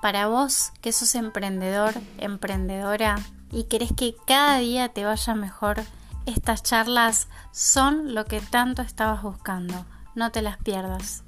Para vos que sos emprendedor, emprendedora y querés que cada día te vaya mejor, estas charlas son lo que tanto estabas buscando. No te las pierdas.